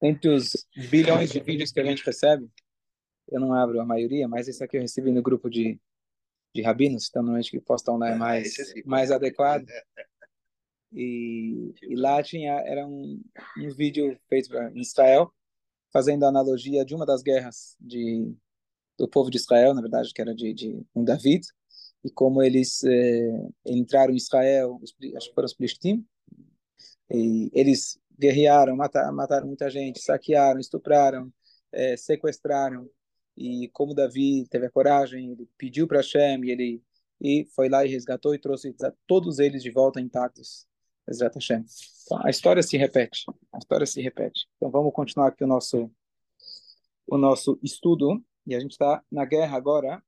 Entre os bilhões de vídeos que a gente recebe, eu não abro a maioria, mas esse aqui eu recebi no grupo de, de rabinos, então normalmente que postam lá é mais, mais adequado. E, e lá tinha, era um, um vídeo feito em Israel, fazendo a analogia de uma das guerras de, do povo de Israel, na verdade, que era de, de um David, e como eles eh, entraram em Israel, os, acho que foram os Plishtim, e eles guerrearam, mataram, mataram muita gente, saquearam, estupraram, eh, sequestraram, e como Davi teve a coragem, ele pediu para Hashem, e ele e foi lá e resgatou e trouxe todos eles de volta intactos. Hashem. Então, a história se repete, a história se repete. Então vamos continuar aqui o nosso o nosso estudo e a gente está na guerra agora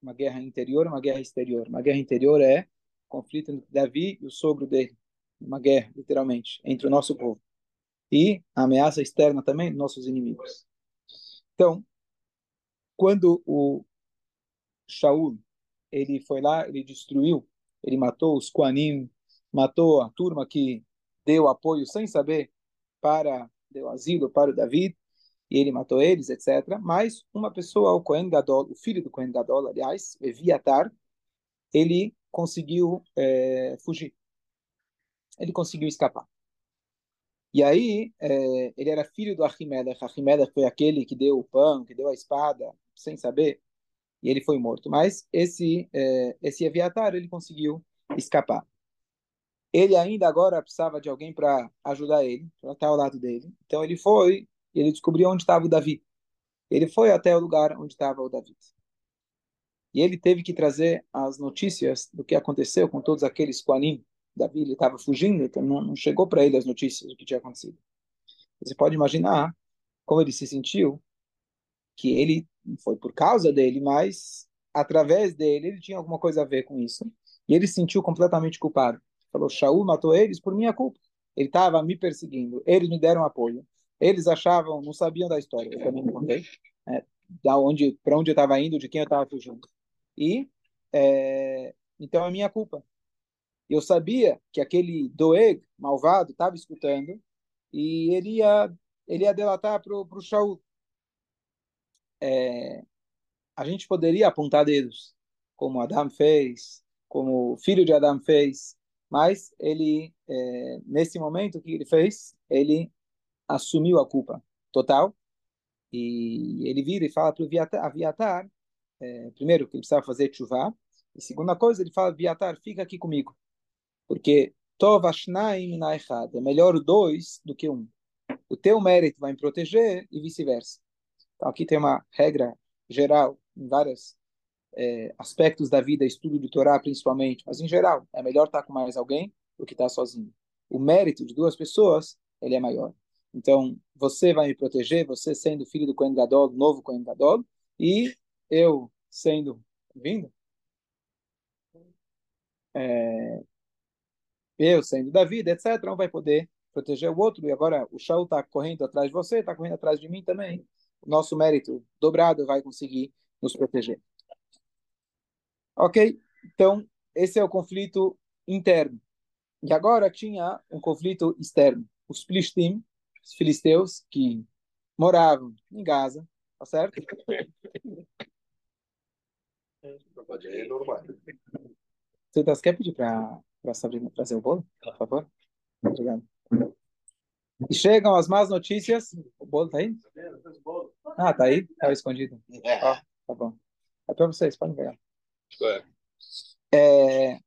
uma guerra interior uma guerra exterior. Uma guerra interior é conflito entre Davi e o sogro dele. Uma guerra, literalmente, entre o nosso povo. E a ameaça externa também nossos inimigos. Então, quando o Shaul ele foi lá, ele destruiu, ele matou os Koanim, matou a turma que deu apoio sem saber para deu asilo para o David e ele matou eles, etc. Mas uma pessoa, o Cohen Gadol, o filho do Cohen Gadol, aliás, Eviatar, ele conseguiu é, fugir. Ele conseguiu escapar. E aí, é, ele era filho do Achimelech. Achimelech foi aquele que deu o pão, que deu a espada, sem saber, e ele foi morto. Mas esse, é, esse Eviatar, ele conseguiu escapar. Ele ainda agora precisava de alguém para ajudar ele, para estar ao lado dele. Então ele foi ele descobriu onde estava o Davi. Ele foi até o lugar onde estava o Davi. E ele teve que trazer as notícias do que aconteceu com todos aqueles Koanim. Davi estava fugindo, então não, não chegou para ele as notícias do que tinha acontecido. Você pode imaginar como ele se sentiu, que ele foi por causa dele, mas através dele ele tinha alguma coisa a ver com isso. E ele se sentiu completamente culpado. Falou: Shaul matou eles por minha culpa. Ele estava me perseguindo. Eles me deram apoio. Eles achavam, não sabiam da história, eu também não contei, né, da onde, para onde eu estava indo, de quem eu estava fugindo. E é, então é minha culpa. Eu sabia que aquele Doeg malvado estava escutando e ele ia ele ia delatar para o Shaul. É, a gente poderia apontar dedos, como Adam fez, como o filho de Adam fez, mas ele, é, nesse momento que ele fez, ele assumiu a culpa total e ele vira e fala para o Aviatar, é, primeiro, que ele precisava fazer chuva, e segunda coisa, ele fala, Aviatar, fica aqui comigo, porque Tovashnaim Naechad, é melhor dois do que um. O teu mérito vai me proteger e vice-versa. Então aqui tem uma regra geral em vários é, aspectos da vida, estudo de Torá principalmente, mas em geral, é melhor estar com mais alguém do que estar sozinho. O mérito de duas pessoas, ele é maior. Então, você vai me proteger, você sendo filho do Cohen Gadol, novo Cohen Gadol, e eu sendo vindo, é, eu sendo da vida, etc., não vai poder proteger o outro. E agora o Shaul está correndo atrás de você, está correndo atrás de mim também. O nosso mérito dobrado vai conseguir nos proteger. Ok? Então, esse é o conflito interno. E agora tinha um conflito externo. Os Plishtim, os filisteus que moravam em Gaza, tá certo? Você tá, quer pedir para a Sabrina trazer o bolo, por favor? Obrigado. E chegam as más notícias. O bolo tá aí? Ah, tá aí? Tá escondido. É. Ó, tá bom. É para vocês, podem pegar. É...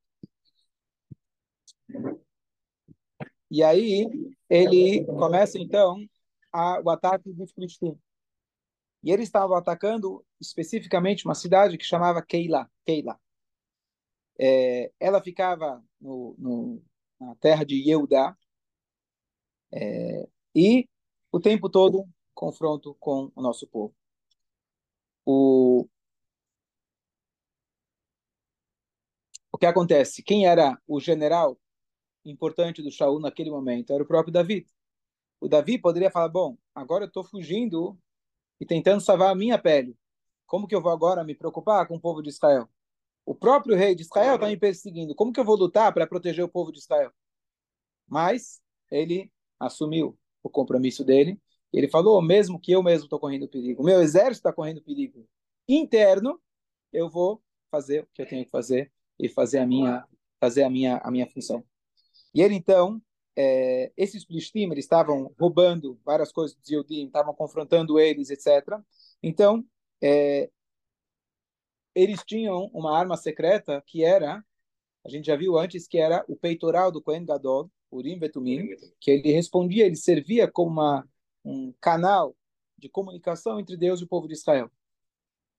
E aí ele começa então a, o ataque dos Filistim. E eles estavam atacando especificamente uma cidade que chamava Keila. Keila. É, ela ficava no, no, na terra de Yehudá é, e o tempo todo confronto com o nosso povo. O, o que acontece? Quem era o general importante do Shaul naquele momento era o próprio Davi. O Davi poderia falar: bom, agora eu estou fugindo e tentando salvar a minha pele. Como que eu vou agora me preocupar com o povo de Israel? O próprio rei de Israel está me perseguindo. Como que eu vou lutar para proteger o povo de Israel? Mas ele assumiu o compromisso dele. Ele falou, mesmo que eu mesmo estou correndo perigo, meu exército está correndo perigo interno, eu vou fazer o que eu tenho que fazer e fazer a minha fazer a minha a minha função. E ele então, é, esses Plishtim, eles estavam roubando várias coisas dos Yodim, estavam confrontando eles, etc. Então, é, eles tinham uma arma secreta que era, a gente já viu antes, que era o peitoral do Kohen Gadol, Urim Betumim, que ele respondia, ele servia como uma, um canal de comunicação entre Deus e o povo de Israel.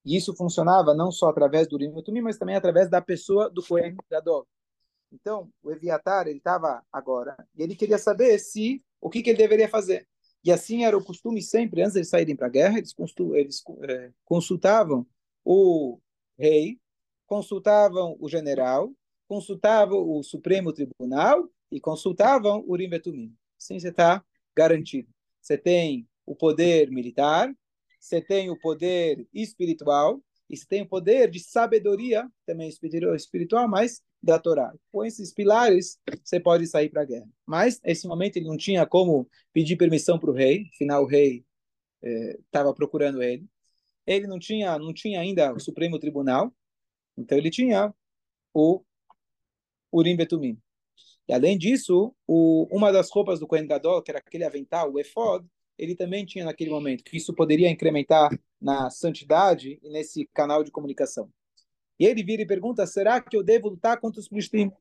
E isso funcionava não só através do Urim Betumim, mas também através da pessoa do Kohen Gadol. Então, o Eviatar, ele estava agora, e ele queria saber se o que, que, ele deveria fazer. E assim era o costume sempre, antes de saírem para a guerra, eles, eles é, consultavam o rei, consultavam o general, consultavam o Supremo Tribunal e consultavam o Urim Betumim. Assim você está garantido. Você tem o poder militar, você tem o poder espiritual e você tem o poder de sabedoria, também espiritual, mas da Torá. Com esses pilares, você pode sair para a guerra. Mas, nesse momento, ele não tinha como pedir permissão para o rei, afinal, o rei estava eh, procurando ele. Ele não tinha, não tinha ainda o Supremo Tribunal, então ele tinha o Urim Betumim. E além disso, o, uma das roupas do Kohen Gadol, que era aquele avental, o efod, ele também tinha naquele momento, que isso poderia incrementar na santidade e nesse canal de comunicação. E ele vira e pergunta, será que eu devo lutar contra os Plishtim?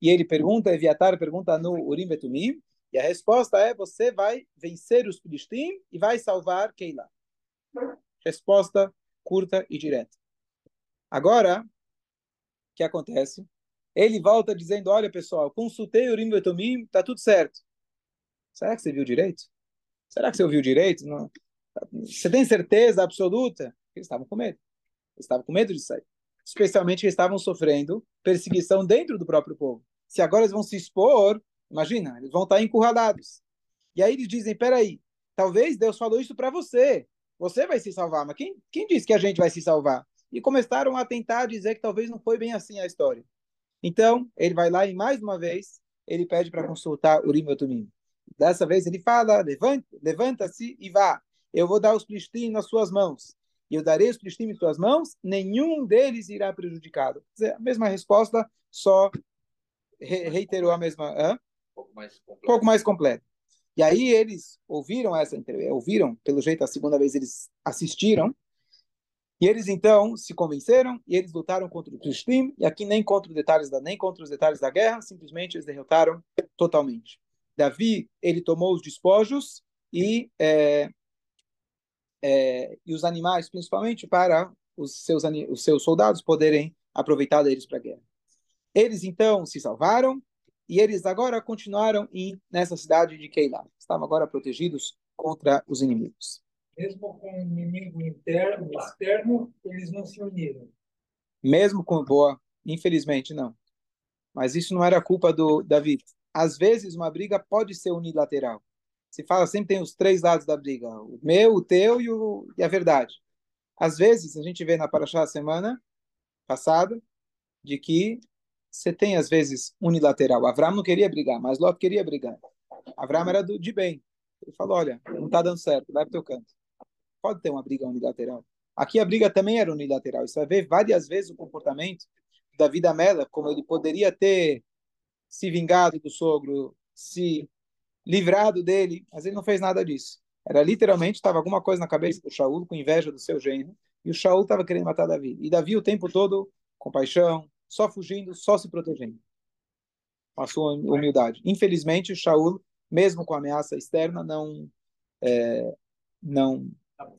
E ele pergunta, Eviatar pergunta no Urim Betumim, e a resposta é, você vai vencer os Plishtim e vai salvar Keilah. Resposta curta e direta. Agora, o que acontece? Ele volta dizendo, olha pessoal, consultei o Urim Betumim, está tudo certo. Será que você viu direito? Será que você ouviu direito? Não. Você tem certeza absoluta? Eles estavam com medo. Eles estavam com medo de sair. Especialmente eles estavam sofrendo perseguição dentro do próprio povo. Se agora eles vão se expor, imagina, eles vão estar encurralados. E aí eles dizem, peraí, talvez Deus falou isso para você. Você vai se salvar, mas quem, quem disse que a gente vai se salvar? E começaram a tentar dizer que talvez não foi bem assim a história. Então, ele vai lá e mais uma vez, ele pede para consultar Urim e Tumim. Dessa vez ele fala, levanta-se e vá. Eu vou dar os plishtim nas suas mãos. E eu darei os plishtim em suas mãos, nenhum deles irá prejudicado. Dizer, a mesma resposta, só reiterou a mesma... Hã? Pouco mais completo. Pouco mais completo. E aí eles ouviram essa entrevista, ouviram, pelo jeito, a segunda vez eles assistiram, e eles então se convenceram e eles lutaram contra o Plishtim, e aqui nem contra os detalhes da nem contra os detalhes da guerra, simplesmente eles derrotaram totalmente. Davi, ele tomou os despojos e, é, é, e os animais, principalmente para os seus, os seus soldados poderem aproveitar deles para a guerra. Eles então se salvaram e eles agora continuaram em, nessa cidade de Keilah. Estavam agora protegidos contra os inimigos. Mesmo com o inimigo interno e externo, eles não se uniram. Mesmo com boa, infelizmente não. Mas isso não era culpa do Davi às vezes uma briga pode ser unilateral. Se fala sempre tem os três lados da briga, o meu, o teu e, o, e a verdade. Às vezes a gente vê na Paraxá semana passada de que você tem às vezes unilateral. Avram não queria brigar, mas Lot queria brigar. Avram era do, de bem. Ele falou, olha, não está dando certo, vai para o teu canto. Pode ter uma briga unilateral. Aqui a briga também era unilateral. Você vai ver várias vezes o comportamento da vida Mela, como ele poderia ter se vingado do sogro, se livrado dele, mas ele não fez nada disso. Era literalmente, estava alguma coisa na cabeça do Shaul, com inveja do seu genro, e o Shaul estava querendo matar Davi. E Davi o tempo todo, com paixão, só fugindo, só se protegendo. A sua humildade. Infelizmente, o Shaul, mesmo com a ameaça externa, não, é, não,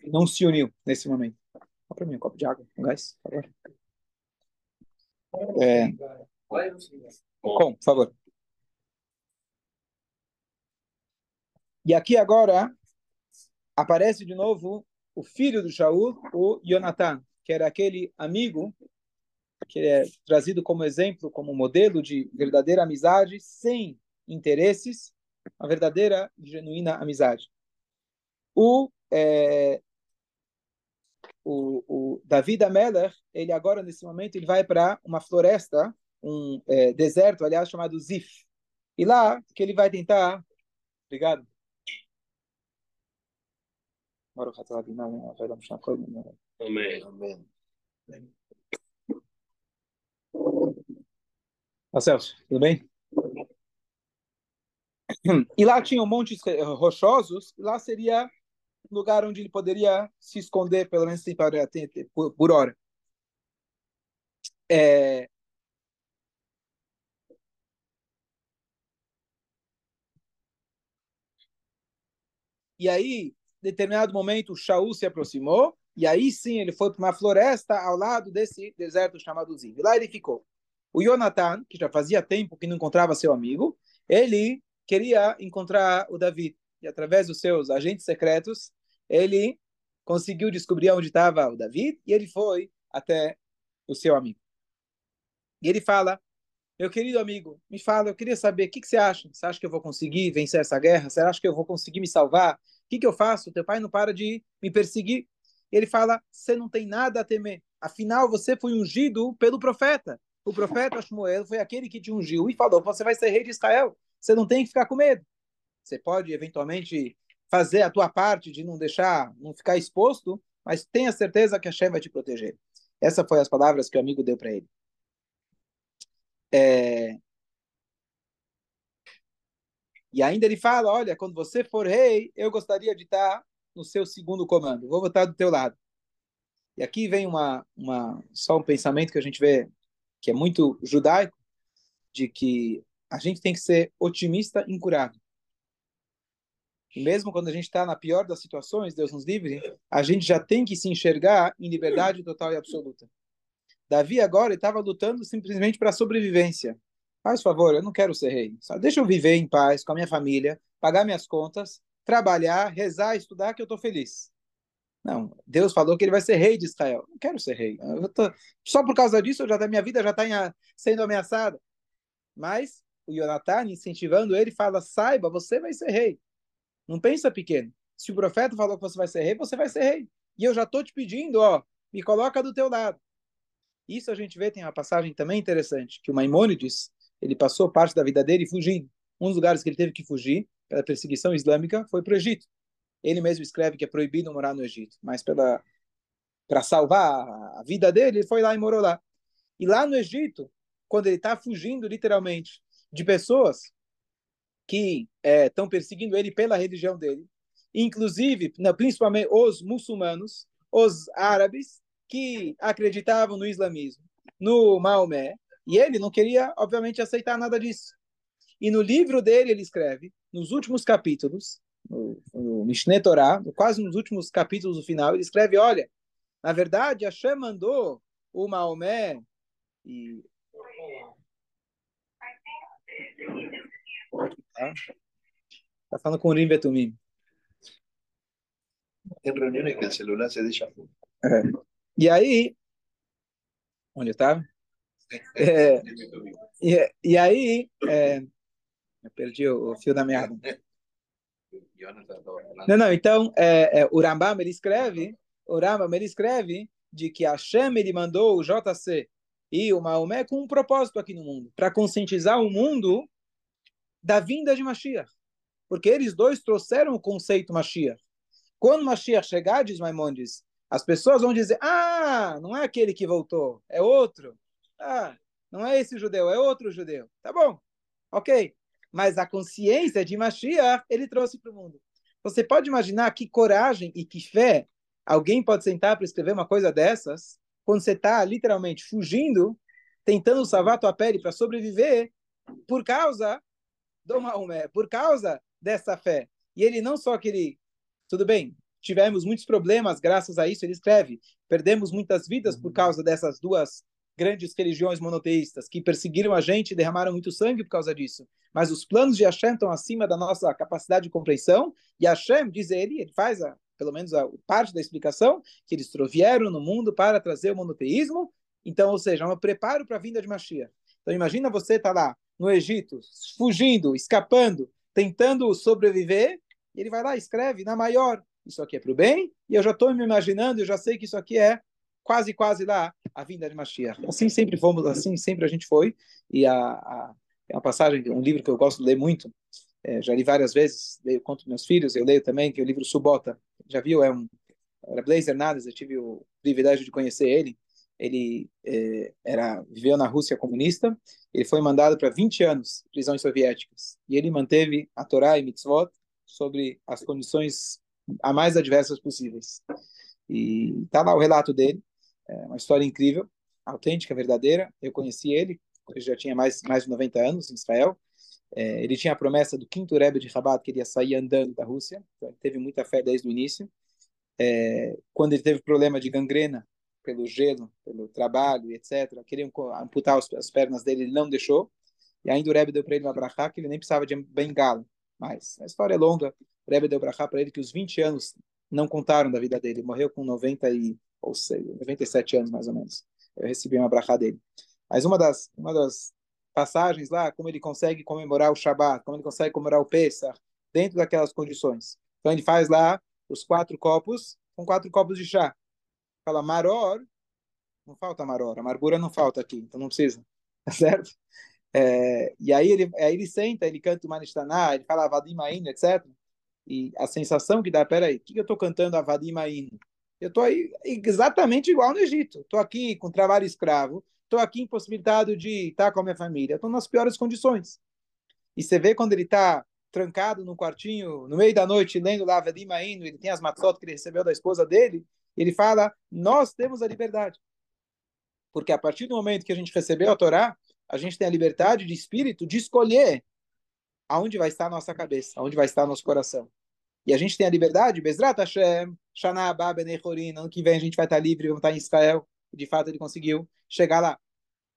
não se uniu nesse momento. Dá para mim um copo de água, um gás, por favor. É, com, por favor. E aqui agora aparece de novo o filho do Shaul, o Jonathan, que era aquele amigo que é trazido como exemplo, como modelo de verdadeira amizade, sem interesses, uma verdadeira e genuína amizade. O, é, o, o David Ameller, ele agora, nesse momento, ele vai para uma floresta um é, deserto, aliás, chamado Zif. E lá que ele vai tentar, obrigado, Amém. Amém. Tá, Celso, tudo bem? E lá tinha um montes rochosos, lá seria lugar onde ele poderia se esconder, pelo menos por, por hora. É... E aí, em determinado momento, Shaul se aproximou, e aí sim ele foi para uma floresta ao lado desse deserto chamado Ziv. Lá ele ficou. O Jonathan, que já fazia tempo que não encontrava seu amigo, ele queria encontrar o David. E através dos seus agentes secretos, ele conseguiu descobrir onde estava o David e ele foi até o seu amigo. E ele fala: Meu querido amigo, me fala, eu queria saber o que, que você acha? Você acha que eu vou conseguir vencer essa guerra? Você acha que eu vou conseguir me salvar? O que, que eu faço? Teu pai não para de me perseguir. E ele fala: Você não tem nada a temer. Afinal, você foi ungido pelo profeta. O profeta Shmuel foi aquele que te ungiu e falou: Você vai ser rei de Israel. Você não tem que ficar com medo. Você pode eventualmente fazer a tua parte de não deixar, não ficar exposto, mas tenha certeza que a Hashem vai te proteger. Essas foram as palavras que o amigo deu para ele. É... E ainda ele fala, olha, quando você for rei, eu gostaria de estar no seu segundo comando. Vou votar do teu lado. E aqui vem uma, uma só um pensamento que a gente vê que é muito judaico, de que a gente tem que ser otimista incurável. E mesmo quando a gente está na pior das situações, Deus nos livre, a gente já tem que se enxergar em liberdade total e absoluta. Davi agora estava lutando simplesmente para a sobrevivência. Faz favor, eu não quero ser rei. Só deixa eu viver em paz com a minha família, pagar minhas contas, trabalhar, rezar, estudar, que eu estou feliz. Não, Deus falou que ele vai ser rei de Israel. Não quero ser rei. Tô... Só por causa disso, já minha vida já está sendo ameaçada. Mas o Jonathan, incentivando ele, fala: saiba, você vai ser rei. Não pensa pequeno. Se o profeta falou que você vai ser rei, você vai ser rei. E eu já estou te pedindo, ó, me coloca do teu lado. Isso a gente vê, tem uma passagem também interessante, que o Maimônides, ele passou parte da vida dele fugindo. Um dos lugares que ele teve que fugir pela perseguição islâmica foi para o Egito. Ele mesmo escreve que é proibido morar no Egito, mas pela para salvar a vida dele, ele foi lá e morou lá. E lá no Egito, quando ele está fugindo literalmente de pessoas que estão é, perseguindo ele pela religião dele, inclusive, não, principalmente os muçulmanos, os árabes, que acreditavam no islamismo, no Maomé, e ele não queria, obviamente, aceitar nada disso. E no livro dele, ele escreve, nos últimos capítulos, no, no Mishneh Torah, quase nos últimos capítulos do final, ele escreve: olha, na verdade, Hashem mandou o Maomé e Tá? tá falando com o Rim Betumim. Tem reuniões que o celular se deixa é. E aí, onde tá? É, e, e aí, é, eu perdi o, o, fio da meada. Não, não, então, é, é, o Rambam, ele escreve, o Rambam, ele escreve de que a Hashem, ele mandou o JC e o Maomé com um propósito aqui no mundo, para conscientizar o mundo da vinda de Mashiach. Porque eles dois trouxeram o conceito Mashiach. Quando Mashiach chegar, diz Maimonides, as pessoas vão dizer: Ah, não é aquele que voltou, é outro. Ah, não é esse judeu, é outro judeu. Tá bom, ok. Mas a consciência de Mashiach ele trouxe para o mundo. Você pode imaginar que coragem e que fé alguém pode sentar para escrever uma coisa dessas quando você está literalmente fugindo, tentando salvar tua pele para sobreviver por causa do Maomé, por causa dessa fé. E ele não só que ele, tudo bem, tivemos muitos problemas graças a isso, ele escreve, perdemos muitas vidas por causa dessas duas grandes religiões monoteístas que perseguiram a gente e derramaram muito sangue por causa disso. Mas os planos de Hashem estão acima da nossa capacidade de compreensão, e Hashem, diz ele, ele faz a, pelo menos a parte da explicação, que eles vieram no mundo para trazer o monoteísmo, então, ou seja, um preparo para a vinda de Mashiach. Então, imagina você estar tá lá, no Egito, fugindo, escapando, tentando sobreviver, e ele vai lá escreve na maior, isso aqui é para o bem, e eu já estou me imaginando, eu já sei que isso aqui é quase, quase lá a vinda de Mashiach. Assim sempre fomos, assim sempre a gente foi, e a, a é uma passagem, um livro que eu gosto de ler muito, é, já li várias vezes, leio conto meus filhos, eu leio também, que é o livro Subota, já viu, é um era Blazer Nades, eu tive o privilégio de conhecer ele. Ele é, era viveu na Rússia comunista. Ele foi mandado para 20 anos prisões soviéticas e ele manteve a Torá e mitzvot sobre as condições a mais adversas possíveis. E tá lá o relato dele, é uma história incrível, autêntica, verdadeira. Eu conheci ele, ele já tinha mais mais de 90 anos em Israel. É, ele tinha a promessa do quinto Rebbe de Rabat que ele ia sair andando da Rússia, então ele teve muita fé desde o início. É, quando ele teve problema de gangrena pelo gelo, pelo trabalho, etc., queriam amputar as pernas dele, ele não deixou. E ainda o Rebbe deu para ele uma brachá que ele nem precisava de bengala. Mas a história é longa. O Rebbe deu brachá para ele que os 20 anos não contaram da vida dele. Ele morreu com 90 e, ou sei, 97 anos, mais ou menos. Eu recebi uma brachá dele. Mas uma das, uma das passagens lá, como ele consegue comemorar o Shabat, como ele consegue comemorar o Pesach, dentro daquelas condições. Então ele faz lá os quatro copos com quatro copos de chá. Fala maror, não falta maror, amargura não falta aqui, então não precisa, tá certo? É, e aí ele, aí ele senta, ele canta o Manishtaná, ele fala Avadim Ainu, etc. E a sensação que dá, peraí, o que eu estou cantando Avadim Ainu? Eu estou aí exatamente igual no Egito. Estou aqui com trabalho escravo, estou aqui impossibilitado de estar com a minha família, estou nas piores condições. E você vê quando ele está trancado no quartinho, no meio da noite, lendo lá Vedima indo, ele tem as matzot que ele recebeu da esposa dele, ele fala, nós temos a liberdade. Porque a partir do momento que a gente recebeu a Torá, a gente tem a liberdade de espírito de escolher aonde vai estar a nossa cabeça, aonde vai estar nosso coração. E a gente tem a liberdade, Bezrat Hashem, Shana Abba ano que vem a gente vai estar livre, vamos estar em Israel. De fato, ele conseguiu chegar lá.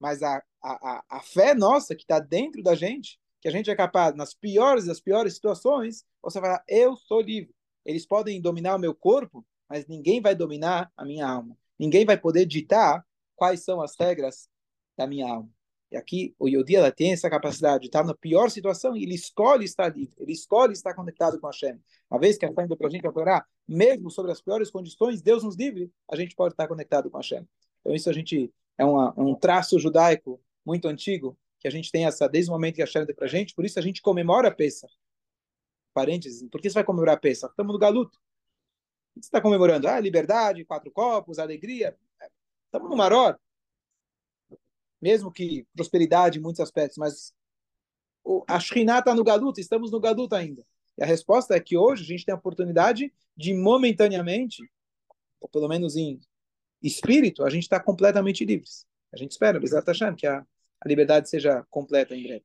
Mas a, a, a fé nossa, que está dentro da gente, que a gente é capaz, nas piores das piores situações, você vai falar, eu sou livre. Eles podem dominar o meu corpo, mas ninguém vai dominar a minha alma. Ninguém vai poder ditar quais são as regras da minha alma. E aqui o Yodi ela tem essa capacidade de estar na pior situação e ele escolhe estar ele escolhe estar conectado com a Hashem. Uma vez que a fé para a gente operar, mesmo sobre as piores condições, Deus nos livre, a gente pode estar conectado com a Hashem. Então isso a gente é uma, um traço judaico muito antigo que a gente tem essa desde o momento que a Hashem deu para a gente, por isso a gente comemora a Pesach. Parênteses, por que você vai comemorar a Pesach? Estamos no galuto. O que você está comemorando? Ah, liberdade, quatro copos, alegria. Estamos no maror. Mesmo que prosperidade em muitos aspectos, mas a Shekhinah está no galuto, estamos no galuto ainda. E a resposta é que hoje a gente tem a oportunidade de momentaneamente, ou pelo menos em espírito, a gente está completamente livres. A gente espera, Bezat Hashem, que a a liberdade seja completa em breve.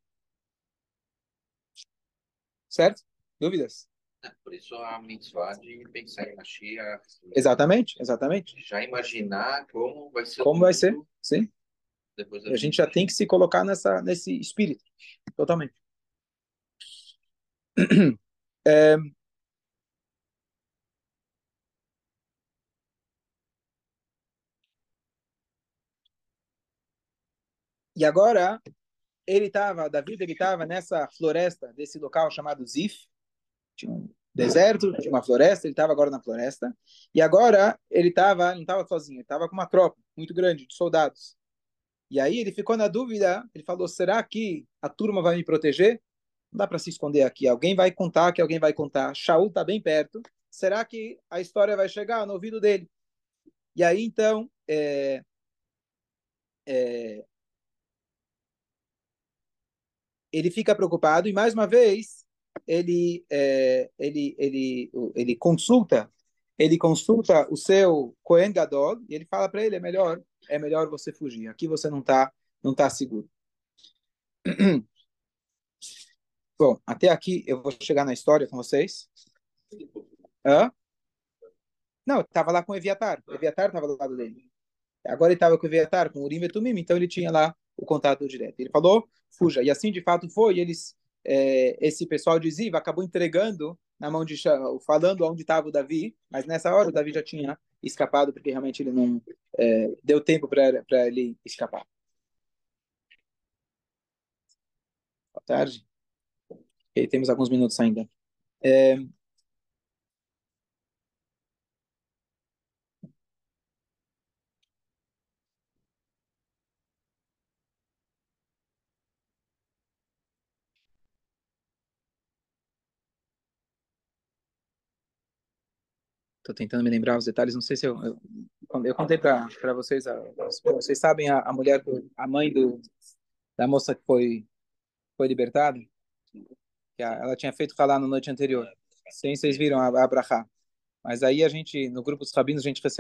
Certo? Dúvidas? É, por isso a mitzvah de pensar em Mashiach. Exatamente, exatamente. Já imaginar como vai ser. Como vai ser, sim. Depois a gente já tem que se colocar nessa, nesse espírito, totalmente. É... E agora, ele estava, Davi, ele estava nessa floresta desse local chamado Zif. Tinha um deserto, tinha uma floresta, ele estava agora na floresta. E agora ele estava, não estava sozinho, ele estava com uma tropa muito grande de soldados. E aí ele ficou na dúvida, ele falou: será que a turma vai me proteger? Não dá para se esconder aqui. Alguém vai contar que alguém vai contar. Shaul está bem perto. Será que a história vai chegar no ouvido dele? E aí então é, é, ele fica preocupado e mais uma vez ele é, ele ele ele consulta ele consulta o seu Cohen Gadol e ele fala para ele é melhor é melhor você fugir aqui você não está não tá seguro bom até aqui eu vou chegar na história com vocês Hã? não estava lá com o Eviatar o Eviatar estava do lado dele agora ele estava com o Eviatar com o Urim e Tumim então ele tinha lá o contato direto. Ele falou, fuja. E assim de fato foi. Eles, é, esse pessoal de Ziva acabou entregando na mão de falando onde estava o Davi, mas nessa hora o Davi já tinha escapado porque realmente ele não é, deu tempo para ele escapar. Boa tarde. Okay, temos alguns minutos ainda. É, Estou tentando me lembrar os detalhes. Não sei se eu eu, eu contei para vocês. Vocês sabem a, a mulher, a mãe do da moça que foi foi libertada, que a, ela tinha feito falar na noite anterior. Sim, vocês viram a, a. Mas aí a gente, no grupo dos rabinos, a gente recebeu